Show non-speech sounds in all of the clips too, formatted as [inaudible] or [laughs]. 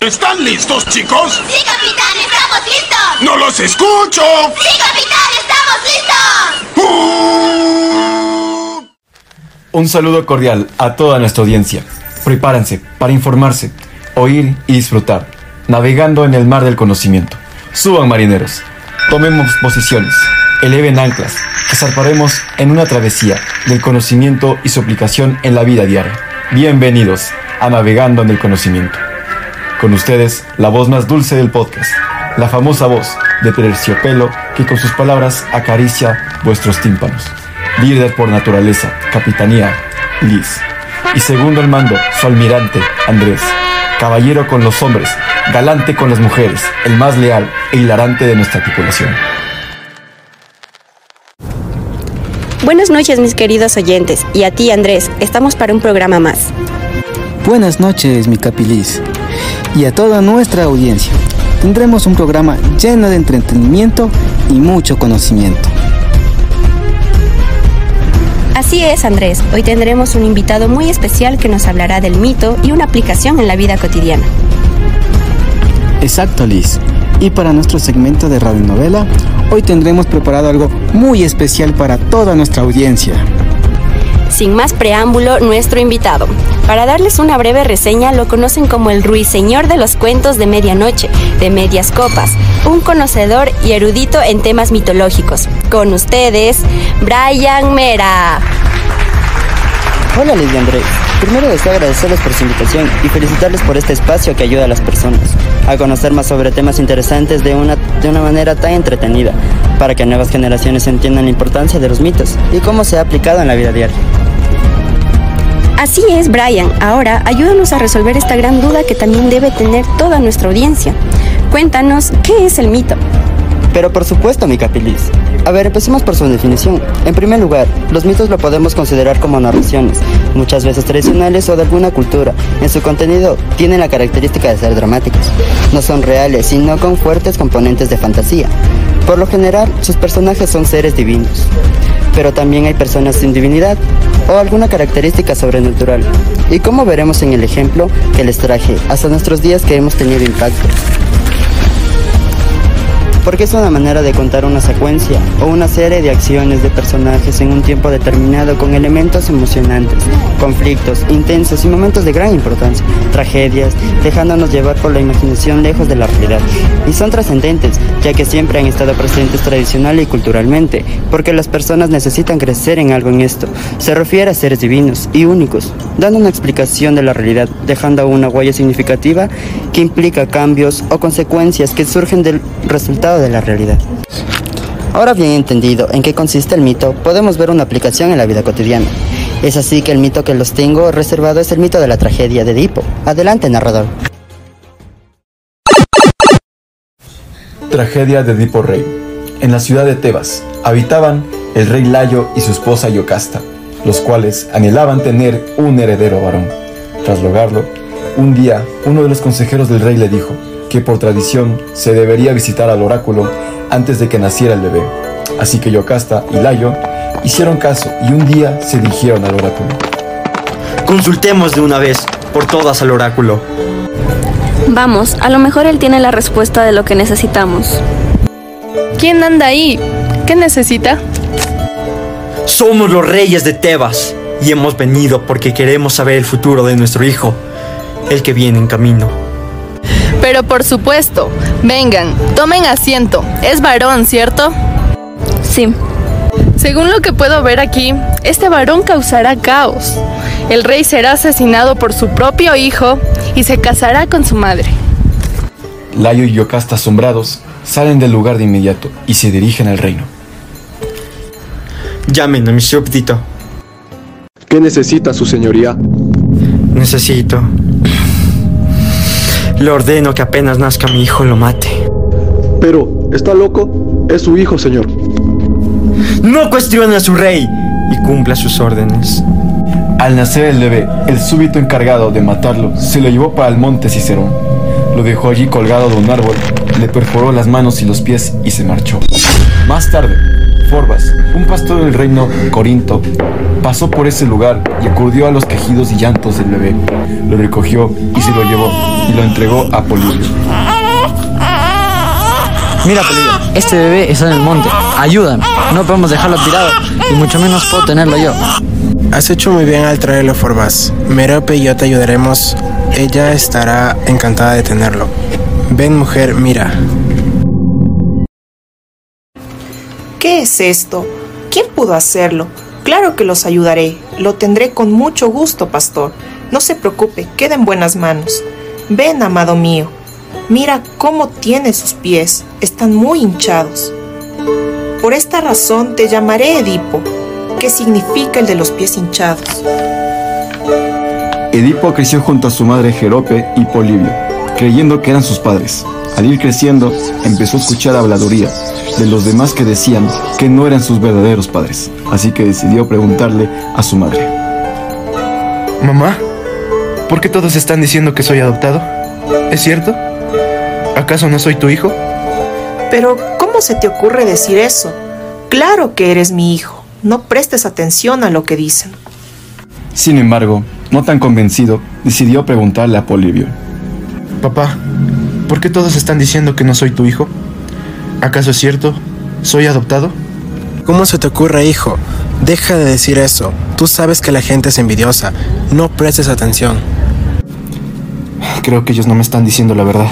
¿Están listos, chicos? ¡Sí, capitán! ¡Estamos listos! ¡No los escucho! ¡Sí, capitán! ¡Estamos listos! Un saludo cordial a toda nuestra audiencia. Prepárense para informarse, oír y disfrutar, navegando en el mar del conocimiento. Suban marineros, tomemos posiciones, eleven anclas, que zarparemos en una travesía del conocimiento y su aplicación en la vida diaria. Bienvenidos a Navegando en el Conocimiento. Con ustedes, la voz más dulce del podcast, la famosa voz de Terciopelo que con sus palabras acaricia vuestros tímpanos. Líder por naturaleza, capitanía, Liz. Y segundo al mando, su almirante, Andrés. Caballero con los hombres, galante con las mujeres, el más leal e hilarante de nuestra tripulación. Buenas noches mis queridos oyentes y a ti Andrés, estamos para un programa más. Buenas noches mi capilis y a toda nuestra audiencia. Tendremos un programa lleno de entretenimiento y mucho conocimiento. Así es, Andrés. Hoy tendremos un invitado muy especial que nos hablará del mito y una aplicación en la vida cotidiana. Exacto, Liz. Y para nuestro segmento de radionovela, hoy tendremos preparado algo muy especial para toda nuestra audiencia. Sin más preámbulo, nuestro invitado. Para darles una breve reseña, lo conocen como el ruiseñor de los cuentos de medianoche, de medias copas, un conocedor y erudito en temas mitológicos. Con ustedes, Brian Mera. Hola Lidia Andrés. Primero deseo agradecerles por su invitación y felicitarles por este espacio que ayuda a las personas a conocer más sobre temas interesantes de una, de una manera tan entretenida, para que nuevas generaciones entiendan la importancia de los mitos y cómo se ha aplicado en la vida diaria. Así es, Brian. Ahora ayúdanos a resolver esta gran duda que también debe tener toda nuestra audiencia. Cuéntanos, ¿qué es el mito? Pero por supuesto, mi capilis. A ver, empecemos por su definición. En primer lugar, los mitos lo podemos considerar como narraciones, muchas veces tradicionales o de alguna cultura. En su contenido tienen la característica de ser dramáticos. No son reales, sino con fuertes componentes de fantasía. Por lo general, sus personajes son seres divinos pero también hay personas sin divinidad o alguna característica sobrenatural. Y como veremos en el ejemplo que les traje, hasta nuestros días que hemos tenido impacto porque es una manera de contar una secuencia o una serie de acciones de personajes en un tiempo determinado con elementos emocionantes, conflictos intensos y momentos de gran importancia, tragedias, dejándonos llevar por la imaginación lejos de la realidad. Y son trascendentes, ya que siempre han estado presentes tradicional y culturalmente, porque las personas necesitan crecer en algo en esto. Se refiere a seres divinos y únicos, dando una explicación de la realidad, dejando una huella significativa que implica cambios o consecuencias que surgen del resultado de la realidad. Ahora bien entendido en qué consiste el mito, podemos ver una aplicación en la vida cotidiana. Es así que el mito que los tengo reservado es el mito de la tragedia de Edipo. Adelante, narrador. Tragedia de Edipo Rey. En la ciudad de Tebas habitaban el rey Layo y su esposa Yocasta, los cuales anhelaban tener un heredero varón. Tras lograrlo, un día uno de los consejeros del rey le dijo, que por tradición se debería visitar al oráculo antes de que naciera el bebé. Así que Yocasta y Layo hicieron caso y un día se dirigieron al oráculo. Consultemos de una vez por todas al oráculo. Vamos, a lo mejor él tiene la respuesta de lo que necesitamos. ¿Quién anda ahí? ¿Qué necesita? Somos los reyes de Tebas y hemos venido porque queremos saber el futuro de nuestro hijo, el que viene en camino. Pero por supuesto, vengan, tomen asiento. Es varón, ¿cierto? Sí. Según lo que puedo ver aquí, este varón causará caos. El rey será asesinado por su propio hijo y se casará con su madre. Layo y Yocasta asombrados salen del lugar de inmediato y se dirigen al reino. Llamen a mi súbdito. ¿Qué necesita su señoría? Necesito le ordeno que apenas nazca mi hijo lo mate. Pero, ¿está loco? Es su hijo, señor. No cuestione a su rey y cumpla sus órdenes. Al nacer el bebé, el súbito encargado de matarlo se lo llevó para el monte Cicerón. Lo dejó allí colgado de un árbol, le perforó las manos y los pies y se marchó. Más tarde, Forbas, un pastor del reino Corinto, pasó por ese lugar y acudió a los quejidos y llantos del bebé. Lo recogió y se lo llevó y lo entregó a Polibio. Mira, Polibio, este bebé está en el monte. Ayúdame. No podemos dejarlo tirado y mucho menos puedo tenerlo yo. Has hecho muy bien al traerlo, Forbas. Merope y yo te ayudaremos. Ella estará encantada de tenerlo. Ven, mujer, mira. ¿Qué es esto? ¿Quién pudo hacerlo? Claro que los ayudaré. Lo tendré con mucho gusto, pastor. No se preocupe, queda en buenas manos. Ven, amado mío. Mira cómo tiene sus pies. Están muy hinchados. Por esta razón te llamaré Edipo, que significa el de los pies hinchados. Edipo creció junto a su madre Jerope y Polibio, creyendo que eran sus padres. Al ir creciendo, empezó a escuchar habladuría de los demás que decían que no eran sus verdaderos padres, así que decidió preguntarle a su madre. Mamá, ¿por qué todos están diciendo que soy adoptado? ¿Es cierto? ¿Acaso no soy tu hijo? Pero, ¿cómo se te ocurre decir eso? Claro que eres mi hijo. No prestes atención a lo que dicen. Sin embargo, no tan convencido, decidió preguntarle a Polibio. Papá, ¿por qué todos están diciendo que no soy tu hijo? ¿Acaso es cierto? ¿Soy adoptado? ¿Cómo se te ocurre, hijo? Deja de decir eso. Tú sabes que la gente es envidiosa. No prestes atención. Creo que ellos no me están diciendo la verdad.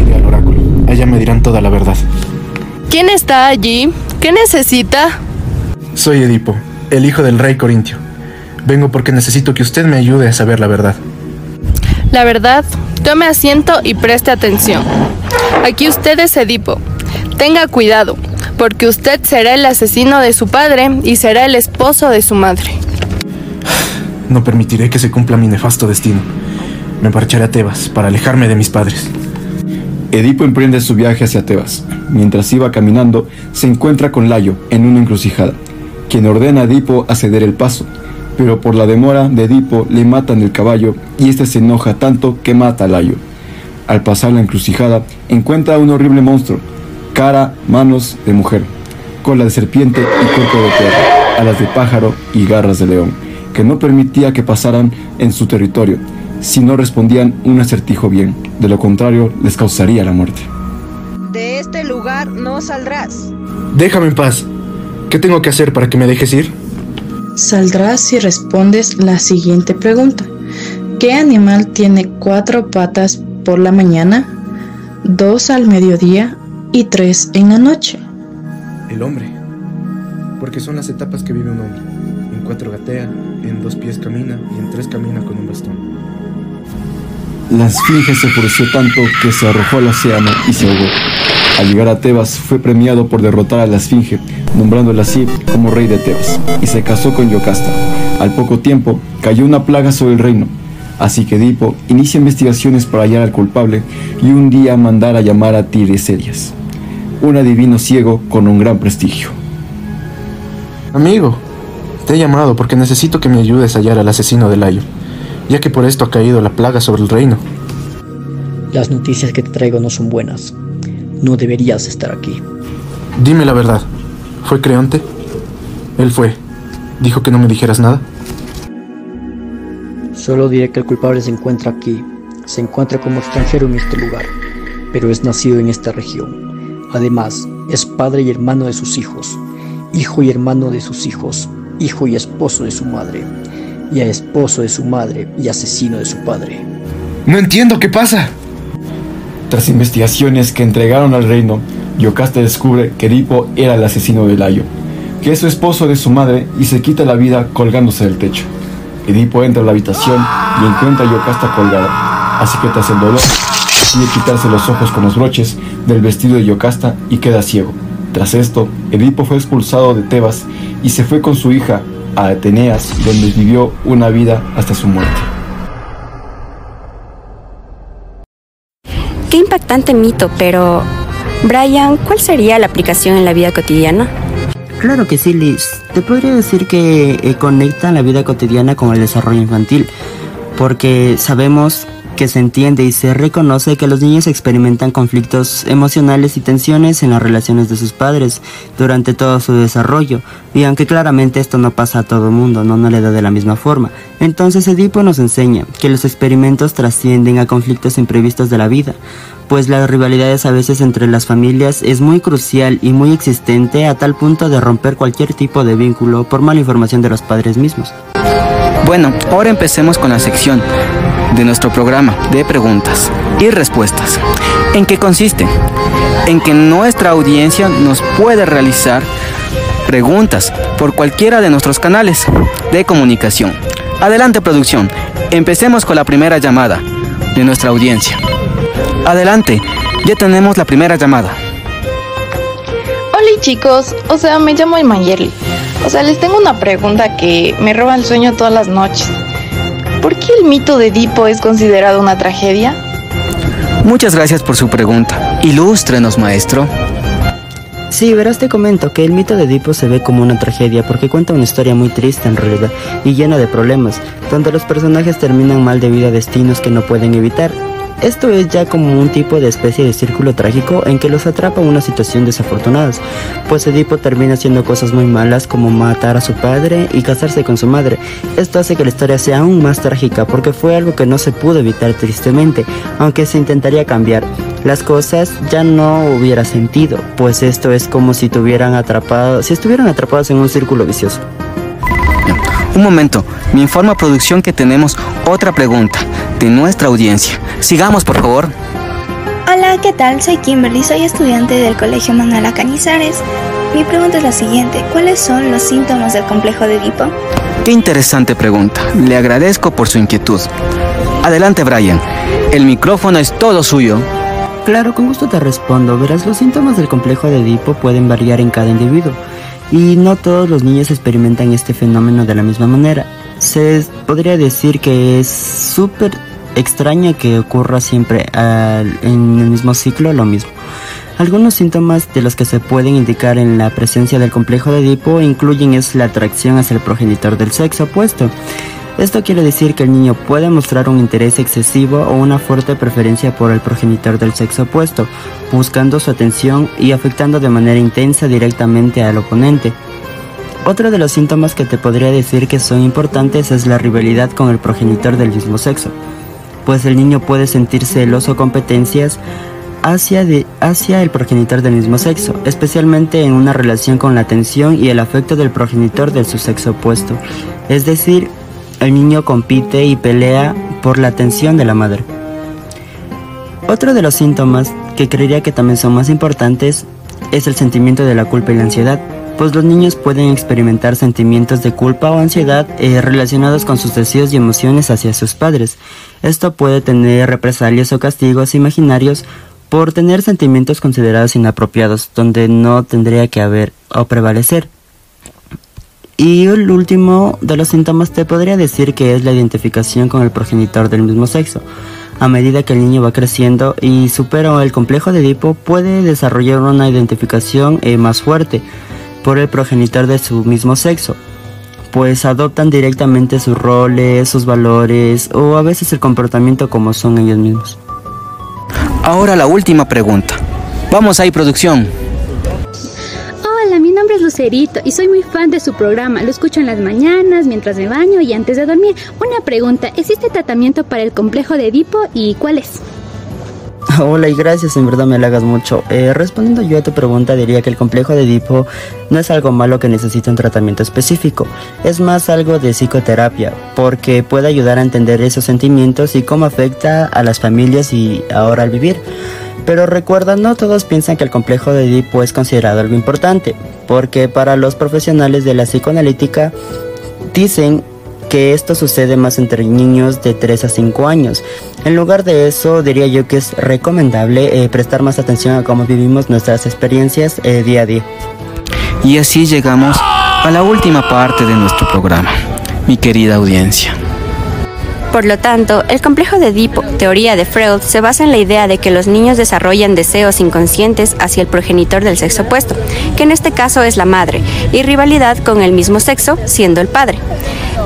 Iré al oráculo. Allá me dirán toda la verdad. ¿Quién está allí? ¿Qué necesita? Soy Edipo, el hijo del rey Corintio. Vengo porque necesito que usted me ayude a saber la verdad. La verdad, tome asiento y preste atención. Aquí usted es Edipo. Tenga cuidado, porque usted será el asesino de su padre y será el esposo de su madre. No permitiré que se cumpla mi nefasto destino. Me marcharé a Tebas para alejarme de mis padres. Edipo emprende su viaje hacia Tebas. Mientras iba caminando, se encuentra con Layo en una encrucijada, quien ordena a Edipo a ceder el paso, pero por la demora de Edipo le matan el caballo y este se enoja tanto que mata a Layo. Al pasar la encrucijada, encuentra a un horrible monstruo, cara, manos de mujer, cola de serpiente y cuerpo de perro, alas de pájaro y garras de león, que no permitía que pasaran en su territorio si no respondían un acertijo bien, de lo contrario les causaría la muerte. De este lugar no saldrás. Déjame en paz. ¿Qué tengo que hacer para que me dejes ir? Saldrás si respondes la siguiente pregunta. ¿Qué animal tiene cuatro patas por la mañana, dos al mediodía y tres en la noche? El hombre. Porque son las etapas que vive un hombre. En cuatro gatea, en dos pies camina y en tres camina con un bastón. La esfinge se enfureció tanto que se arrojó al océano y se ahogó. Al llegar a Tebas fue premiado por derrotar a la esfinge, nombrándola así como rey de Tebas, y se casó con Yocasta. Al poco tiempo cayó una plaga sobre el reino, así que Edipo inicia investigaciones para hallar al culpable y un día mandar a llamar a Tireserias, un adivino ciego con un gran prestigio. Amigo, te he llamado porque necesito que me ayudes a hallar al asesino de Layo ya que por esto ha caído la plaga sobre el reino. Las noticias que te traigo no son buenas. No deberías estar aquí. Dime la verdad. ¿Fue Creonte? Él fue. ¿Dijo que no me dijeras nada? Solo diré que el culpable se encuentra aquí. Se encuentra como extranjero en este lugar, pero es nacido en esta región. Además, es padre y hermano de sus hijos, hijo y hermano de sus hijos, hijo y esposo de su madre y a esposo de su madre y asesino de su padre. No entiendo qué pasa. Tras investigaciones que entregaron al reino, Yocasta descubre que Edipo era el asesino de Layo, que es su esposo de su madre y se quita la vida colgándose del techo. Edipo entra a la habitación y encuentra a Yocasta colgada, así que tras el dolor decide quitarse los ojos con los broches del vestido de Yocasta y queda ciego. Tras esto, Edipo fue expulsado de Tebas y se fue con su hija a Ateneas, donde vivió una vida hasta su muerte. Qué impactante mito, pero Brian, ¿cuál sería la aplicación en la vida cotidiana? Claro que sí, Liz. Te podría decir que eh, conecta la vida cotidiana con el desarrollo infantil, porque sabemos que se entiende y se reconoce que los niños experimentan conflictos emocionales y tensiones en las relaciones de sus padres durante todo su desarrollo, y aunque claramente esto no pasa a todo el mundo, no, no le da de la misma forma. Entonces Edipo nos enseña que los experimentos trascienden a conflictos imprevistos de la vida, pues las rivalidades a veces entre las familias es muy crucial y muy existente a tal punto de romper cualquier tipo de vínculo por mala información de los padres mismos. Bueno, ahora empecemos con la sección de nuestro programa de preguntas y respuestas. ¿En qué consiste? En que nuestra audiencia nos puede realizar preguntas por cualquiera de nuestros canales de comunicación. Adelante producción, empecemos con la primera llamada de nuestra audiencia. Adelante, ya tenemos la primera llamada. Hola chicos, o sea, me llamo Imayeli. O sea, les tengo una pregunta que me roba el sueño todas las noches. ¿Por qué el mito de Edipo es considerado una tragedia? Muchas gracias por su pregunta. Ilústrenos, maestro. Sí, verás, te comento que el mito de Edipo se ve como una tragedia porque cuenta una historia muy triste en realidad y llena de problemas, donde los personajes terminan mal debido a destinos que no pueden evitar. Esto es ya como un tipo de especie de círculo trágico en que los atrapa una situación desafortunada, pues Edipo termina haciendo cosas muy malas como matar a su padre y casarse con su madre. Esto hace que la historia sea aún más trágica porque fue algo que no se pudo evitar tristemente, aunque se intentaría cambiar. Las cosas ya no hubiera sentido, pues esto es como si tuvieran atrapado, si estuvieran atrapados en un círculo vicioso. Un momento, me informa producción que tenemos otra pregunta de nuestra audiencia. Sigamos, por favor. Hola, ¿qué tal? Soy Kimberly, soy estudiante del Colegio Manuela Canizares. Mi pregunta es la siguiente, ¿cuáles son los síntomas del complejo de Edipo? Qué interesante pregunta. Le agradezco por su inquietud. Adelante, Brian. El micrófono es todo suyo. Claro, con gusto te respondo. Verás, los síntomas del complejo de Edipo pueden variar en cada individuo y no todos los niños experimentan este fenómeno de la misma manera. Se podría decir que es súper extraño que ocurra siempre en el mismo ciclo lo mismo. Algunos síntomas de los que se pueden indicar en la presencia del complejo de Edipo incluyen es la atracción hacia el progenitor del sexo opuesto. Esto quiere decir que el niño puede mostrar un interés excesivo o una fuerte preferencia por el progenitor del sexo opuesto, buscando su atención y afectando de manera intensa directamente al oponente. Otro de los síntomas que te podría decir que son importantes es la rivalidad con el progenitor del mismo sexo, pues el niño puede sentir celos o competencias hacia, hacia el progenitor del mismo sexo, especialmente en una relación con la atención y el afecto del progenitor de su sexo opuesto, es decir, el niño compite y pelea por la atención de la madre. Otro de los síntomas que creería que también son más importantes es el sentimiento de la culpa y la ansiedad, pues los niños pueden experimentar sentimientos de culpa o ansiedad eh, relacionados con sus deseos y emociones hacia sus padres. Esto puede tener represalias o castigos imaginarios por tener sentimientos considerados inapropiados, donde no tendría que haber o prevalecer. Y el último de los síntomas te podría decir que es la identificación con el progenitor del mismo sexo. A medida que el niño va creciendo y supera el complejo de Edipo, puede desarrollar una identificación eh, más fuerte por el progenitor de su mismo sexo, pues adoptan directamente sus roles, sus valores o a veces el comportamiento como son ellos mismos. Ahora la última pregunta. Vamos ahí, producción. Hola, mi nombre es Lucerito y soy muy fan de su programa. Lo escucho en las mañanas, mientras me baño y antes de dormir. Una pregunta, ¿existe tratamiento para el complejo de Edipo y cuál es? [laughs] Hola y gracias, en verdad me halagas mucho. Eh, respondiendo yo a tu pregunta, diría que el complejo de Edipo no es algo malo que necesita un tratamiento específico, es más algo de psicoterapia, porque puede ayudar a entender esos sentimientos y cómo afecta a las familias y ahora al vivir. Pero recuerda, no todos piensan que el complejo de Edipo es considerado algo importante, porque para los profesionales de la psicoanalítica dicen que esto sucede más entre niños de 3 a 5 años. En lugar de eso, diría yo que es recomendable eh, prestar más atención a cómo vivimos nuestras experiencias eh, día a día. Y así llegamos a la última parte de nuestro programa, mi querida audiencia. Por lo tanto, el complejo de Edipo, teoría de Freud, se basa en la idea de que los niños desarrollan deseos inconscientes hacia el progenitor del sexo opuesto, que en este caso es la madre, y rivalidad con el mismo sexo, siendo el padre.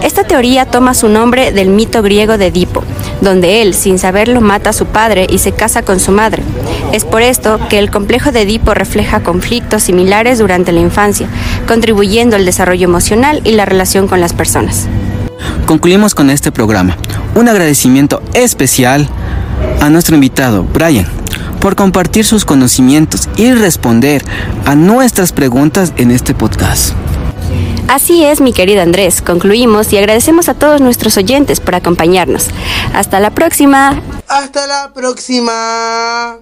Esta teoría toma su nombre del mito griego de Edipo, donde él, sin saberlo, mata a su padre y se casa con su madre. Es por esto que el complejo de Edipo refleja conflictos similares durante la infancia, contribuyendo al desarrollo emocional y la relación con las personas. Concluimos con este programa. Un agradecimiento especial a nuestro invitado, Brian, por compartir sus conocimientos y responder a nuestras preguntas en este podcast. Así es, mi querido Andrés. Concluimos y agradecemos a todos nuestros oyentes por acompañarnos. Hasta la próxima. Hasta la próxima.